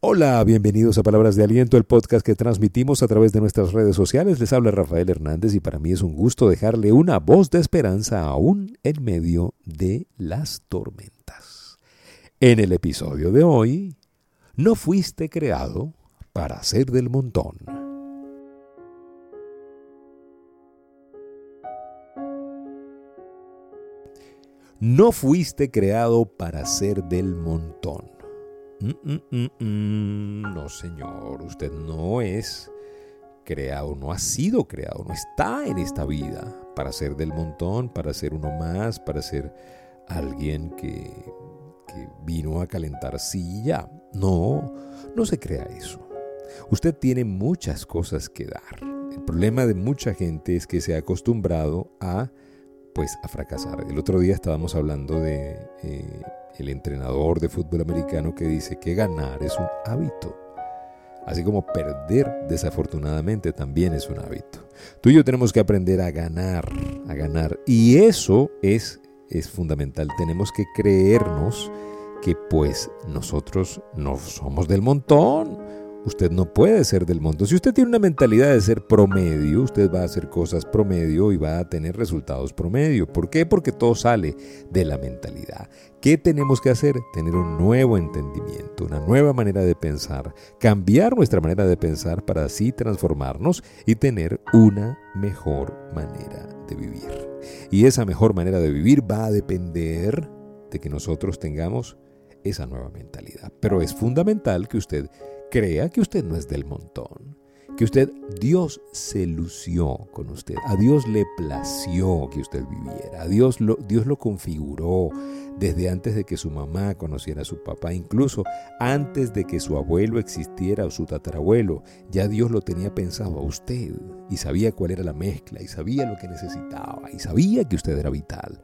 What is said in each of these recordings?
Hola, bienvenidos a Palabras de Aliento, el podcast que transmitimos a través de nuestras redes sociales. Les habla Rafael Hernández y para mí es un gusto dejarle una voz de esperanza aún en medio de las tormentas. En el episodio de hoy, no fuiste creado para ser del montón. No fuiste creado para ser del montón. Mm, mm, mm, no, señor, usted no es creado, no ha sido creado, no está en esta vida para ser del montón, para ser uno más, para ser alguien que, que vino a calentar silla. No, no se crea eso. Usted tiene muchas cosas que dar. El problema de mucha gente es que se ha acostumbrado a pues a fracasar. El otro día estábamos hablando de eh, el entrenador de fútbol americano que dice que ganar es un hábito. Así como perder desafortunadamente también es un hábito. Tú y yo tenemos que aprender a ganar, a ganar. Y eso es, es fundamental. Tenemos que creernos que pues nosotros no somos del montón Usted no puede ser del mundo. Si usted tiene una mentalidad de ser promedio, usted va a hacer cosas promedio y va a tener resultados promedio. ¿Por qué? Porque todo sale de la mentalidad. ¿Qué tenemos que hacer? Tener un nuevo entendimiento, una nueva manera de pensar, cambiar nuestra manera de pensar para así transformarnos y tener una mejor manera de vivir. Y esa mejor manera de vivir va a depender de que nosotros tengamos esa nueva mentalidad. Pero es fundamental que usted crea que usted no es del montón, que usted, Dios se lució con usted, a Dios le plació que usted viviera, a Dios lo, Dios lo configuró desde antes de que su mamá conociera a su papá, incluso antes de que su abuelo existiera o su tatarabuelo, ya Dios lo tenía pensado a usted y sabía cuál era la mezcla y sabía lo que necesitaba y sabía que usted era vital.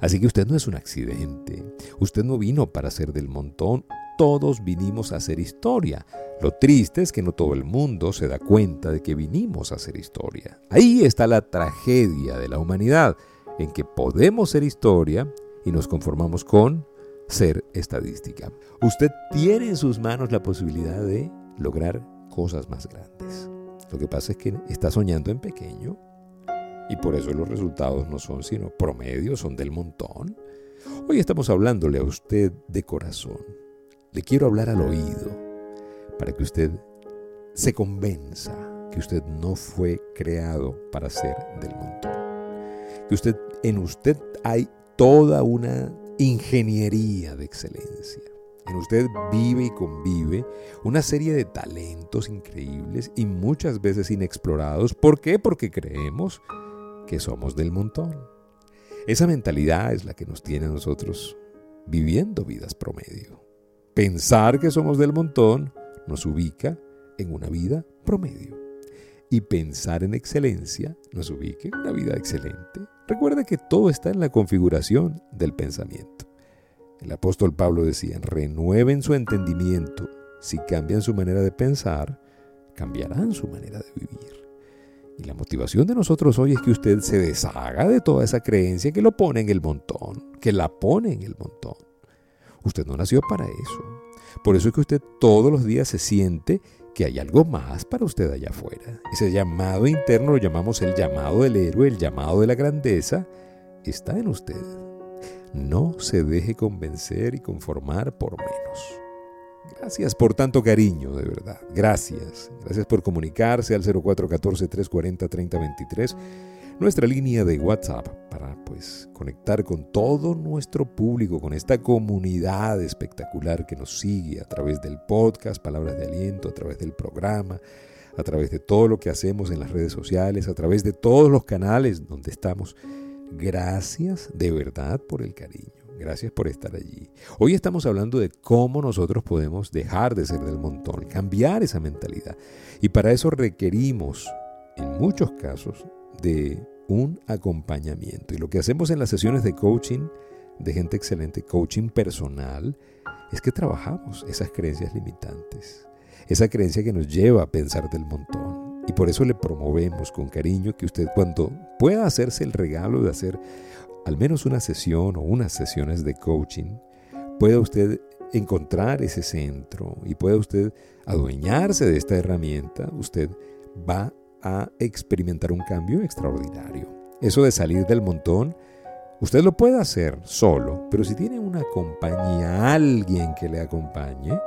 Así que usted no es un accidente, usted no vino para ser del montón, todos vinimos a hacer historia. Lo triste es que no todo el mundo se da cuenta de que vinimos a hacer historia. Ahí está la tragedia de la humanidad, en que podemos ser historia y nos conformamos con ser estadística. Usted tiene en sus manos la posibilidad de lograr cosas más grandes. Lo que pasa es que está soñando en pequeño y por eso los resultados no son sino promedio, son del montón. Hoy estamos hablándole a usted de corazón le quiero hablar al oído para que usted se convenza que usted no fue creado para ser del montón. Que usted en usted hay toda una ingeniería de excelencia. En usted vive y convive una serie de talentos increíbles y muchas veces inexplorados. ¿Por qué? Porque creemos que somos del montón. Esa mentalidad es la que nos tiene a nosotros viviendo vidas promedio. Pensar que somos del montón nos ubica en una vida promedio. Y pensar en excelencia nos ubica en una vida excelente. Recuerda que todo está en la configuración del pensamiento. El apóstol Pablo decía, renueven su entendimiento. Si cambian su manera de pensar, cambiarán su manera de vivir. Y la motivación de nosotros hoy es que usted se deshaga de toda esa creencia que lo pone en el montón, que la pone en el montón. Usted no nació para eso. Por eso es que usted todos los días se siente que hay algo más para usted allá afuera. Ese llamado interno lo llamamos el llamado del héroe, el llamado de la grandeza, está en usted. No se deje convencer y conformar por menos. Gracias por tanto cariño, de verdad. Gracias. Gracias por comunicarse al 0414-340-3023 nuestra línea de WhatsApp pues conectar con todo nuestro público, con esta comunidad espectacular que nos sigue a través del podcast Palabras de Aliento, a través del programa, a través de todo lo que hacemos en las redes sociales, a través de todos los canales donde estamos. Gracias de verdad por el cariño. Gracias por estar allí. Hoy estamos hablando de cómo nosotros podemos dejar de ser del montón, cambiar esa mentalidad. Y para eso requerimos, en muchos casos, de un acompañamiento. Y lo que hacemos en las sesiones de coaching de gente excelente, coaching personal, es que trabajamos esas creencias limitantes, esa creencia que nos lleva a pensar del montón. Y por eso le promovemos con cariño que usted cuando pueda hacerse el regalo de hacer al menos una sesión o unas sesiones de coaching, pueda usted encontrar ese centro y pueda usted adueñarse de esta herramienta, usted va a experimentar un cambio extraordinario. Eso de salir del montón, usted lo puede hacer solo, pero si tiene una compañía, alguien que le acompañe,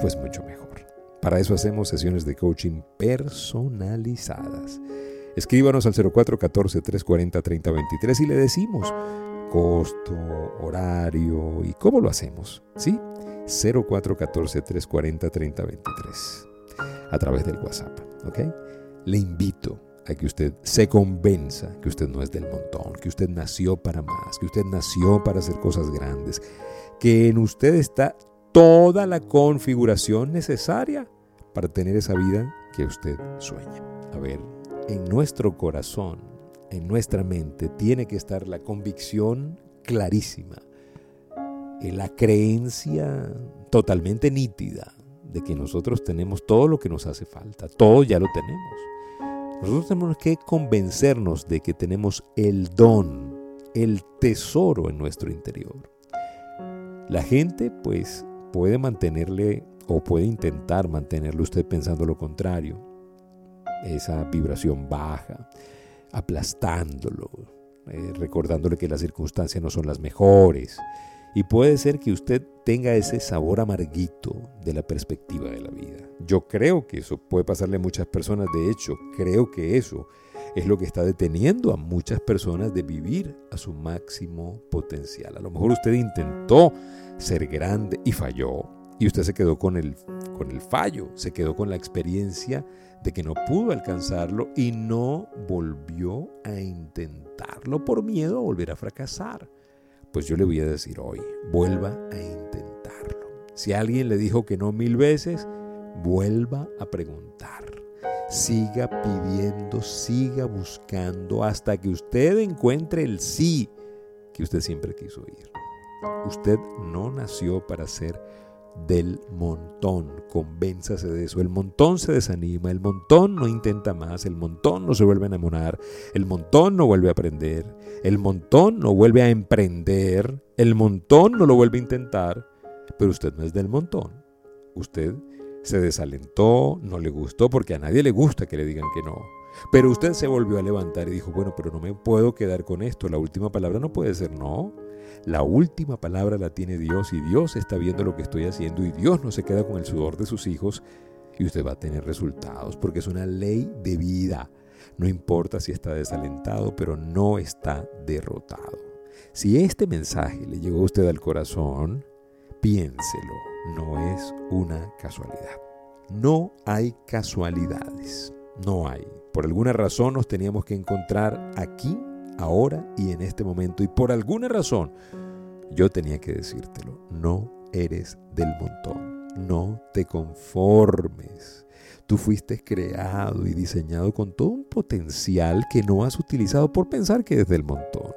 pues mucho mejor. Para eso hacemos sesiones de coaching personalizadas. Escríbanos al 0414-340-3023 y le decimos costo, horario y cómo lo hacemos. ¿Sí? 0414-340-3023 a través del WhatsApp. ¿Ok? Le invito a que usted se convenza que usted no es del montón, que usted nació para más, que usted nació para hacer cosas grandes, que en usted está toda la configuración necesaria para tener esa vida que usted sueña. A ver, en nuestro corazón, en nuestra mente, tiene que estar la convicción clarísima, la creencia totalmente nítida de que nosotros tenemos todo lo que nos hace falta, todo ya lo tenemos. Nosotros tenemos que convencernos de que tenemos el don, el tesoro en nuestro interior. La gente pues puede mantenerle o puede intentar mantenerle usted pensando lo contrario, esa vibración baja, aplastándolo, eh, recordándole que las circunstancias no son las mejores. Y puede ser que usted tenga ese sabor amarguito de la perspectiva de la vida. Yo creo que eso puede pasarle a muchas personas. De hecho, creo que eso es lo que está deteniendo a muchas personas de vivir a su máximo potencial. A lo mejor usted intentó ser grande y falló. Y usted se quedó con el, con el fallo, se quedó con la experiencia de que no pudo alcanzarlo y no volvió a intentarlo por miedo a volver a fracasar. Pues yo le voy a decir hoy, vuelva a intentarlo. Si alguien le dijo que no mil veces, vuelva a preguntar. Siga pidiendo, siga buscando hasta que usted encuentre el sí que usted siempre quiso oír. Usted no nació para ser del montón. Convénzase de eso. El montón se desanima, el montón no intenta más, el montón no se vuelve a enamorar, el montón no vuelve a aprender, el montón no vuelve a emprender, el montón no lo vuelve a intentar, pero usted no es del montón. Usted se desalentó, no le gustó, porque a nadie le gusta que le digan que no. Pero usted se volvió a levantar y dijo, bueno, pero no me puedo quedar con esto, la última palabra no puede ser no. La última palabra la tiene Dios y Dios está viendo lo que estoy haciendo y Dios no se queda con el sudor de sus hijos y usted va a tener resultados porque es una ley de vida. No importa si está desalentado, pero no está derrotado. Si este mensaje le llegó a usted al corazón, piénselo, no es una casualidad. No hay casualidades, no hay. Por alguna razón nos teníamos que encontrar aquí ahora y en este momento. Y por alguna razón, yo tenía que decírtelo, no eres del montón, no te conformes. Tú fuiste creado y diseñado con todo un potencial que no has utilizado por pensar que eres del montón.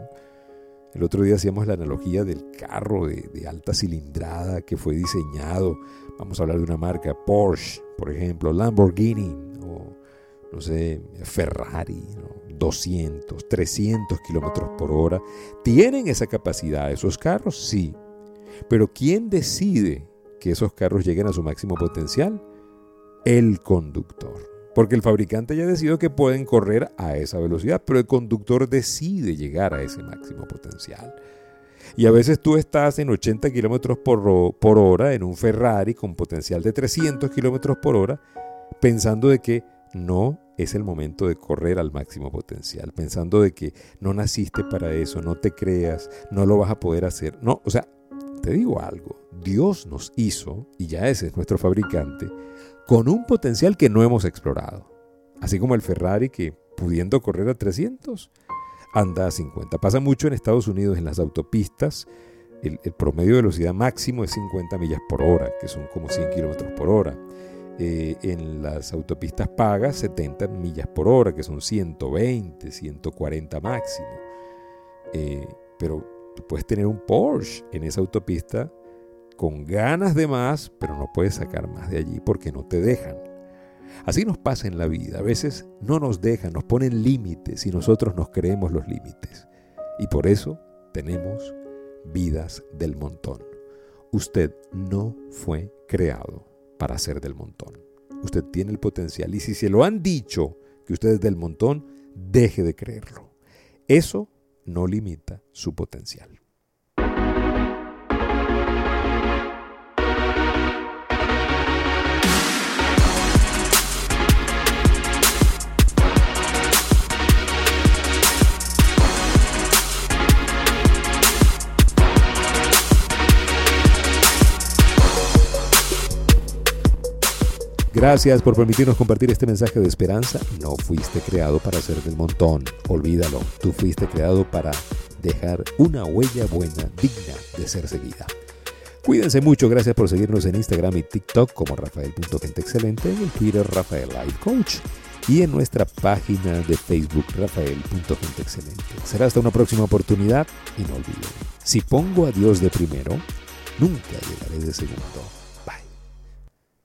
El otro día hacíamos la analogía del carro de, alta cilindrada que fue diseñado. Vamos a hablar de una marca Porsche, por ejemplo, Lamborghini o no sé, Ferrari, 200, 300 kilómetros por hora. ¿Tienen esa capacidad esos carros? Sí. Pero ¿quién decide que esos carros lleguen a su máximo potencial? El conductor. Porque el fabricante ya decidido que pueden correr a esa velocidad, pero el conductor decide llegar a ese máximo potencial. Y a veces tú estás en 80 kilómetros por hora en un Ferrari con potencial de 300 kilómetros por hora, pensando de que no es el momento de correr al máximo potencial, pensando de que no naciste para eso, no te creas, no lo vas a poder hacer. No, o sea, te digo algo, Dios nos hizo, y ya ese es nuestro fabricante, con un potencial que no hemos explorado. Así como el Ferrari que, pudiendo correr a 300, anda a 50. Pasa mucho en Estados Unidos en las autopistas. El, promedio de velocidad máximo es 50 millas por hora, que son como 100 kilómetros por hora. Eh, en las autopistas pagas 70 millas por hora, que son 120, 140 máximo. Eh, pero puedes tener un Porsche en esa autopista con ganas de más, pero no puedes sacar más de allí porque no te dejan. Así nos pasa en la vida. A veces no nos dejan, nos ponen límites y nosotros nos creemos los límites. Y por eso tenemos vidas del montón. Usted no fue creado para ser del montón. Usted tiene el potencial y si se lo han dicho que usted es del montón, deje de creerlo. Eso no limita su potencial. Gracias por permitirnos compartir este mensaje de esperanza. No fuiste creado para ser del montón, olvídalo. Tú fuiste creado para dejar una huella buena, digna de ser seguida. Cuídense mucho, gracias por seguirnos en Instagram y TikTok como Rafael.genteexcelente, en Twitter Rafael Life Coach y en nuestra página de Facebook Rafael.genteexcelente. Será hasta una próxima oportunidad y no olviden, si pongo a Dios de primero, nunca llegaré de segundo.